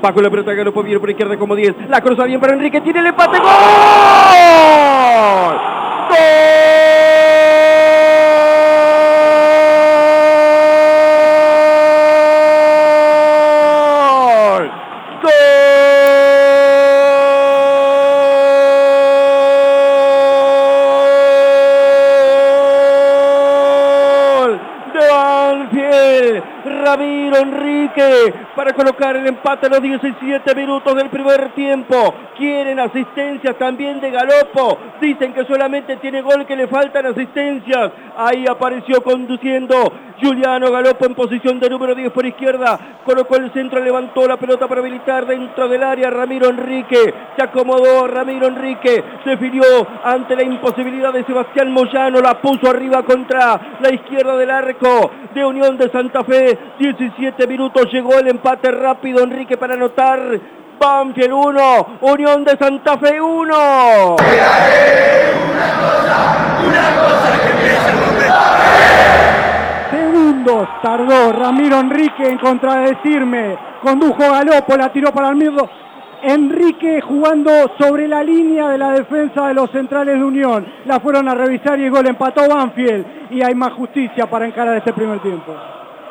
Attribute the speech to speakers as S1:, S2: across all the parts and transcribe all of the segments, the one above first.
S1: Bajo la pelota Galopo viene por izquierda como 10. La cruza bien para Enrique. Tiene el empate. ¡Gol! Ramiro Enrique para colocar el empate a los 17 minutos del primer tiempo. Quieren asistencias también de Galopo. Dicen que solamente tiene gol, que le faltan asistencias. Ahí apareció conduciendo Juliano Galopo en posición de número 10 por izquierda. Colocó el centro, levantó la pelota para habilitar dentro del área. Ramiro Enrique se acomodó. Ramiro Enrique definió ante la imposibilidad de Sebastián Moyano. La puso arriba contra la izquierda del arco de Unión de Santa Fe. 17 minutos llegó el empate rápido. Enrique para anotar. Banfield 1, Unión de Santa Fe 1. Una cosa,
S2: Segundos tardó Ramiro Enrique en contradecirme. Condujo Galopo, la tiró para el. Enrique jugando sobre la línea de la defensa de los centrales de Unión. La fueron a revisar y el gol empató Banfield. Y hay más justicia para encarar este primer tiempo.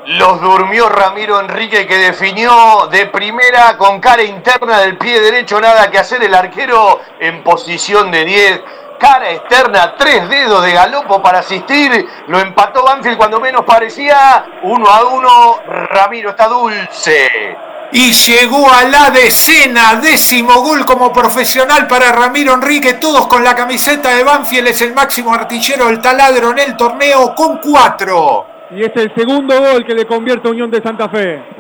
S3: Los durmió Ramiro Enrique que definió de primera con cara interna del pie derecho, nada que hacer el arquero en posición de 10. Cara externa, tres dedos de galopo para asistir. Lo empató Banfield cuando menos parecía. Uno a uno. Ramiro está dulce.
S4: Y llegó a la decena, décimo gol como profesional para Ramiro Enrique, todos con la camiseta de Banfield, es el máximo artillero del taladro en el torneo con cuatro.
S2: Y es el segundo gol que le convierte a Unión de Santa Fe.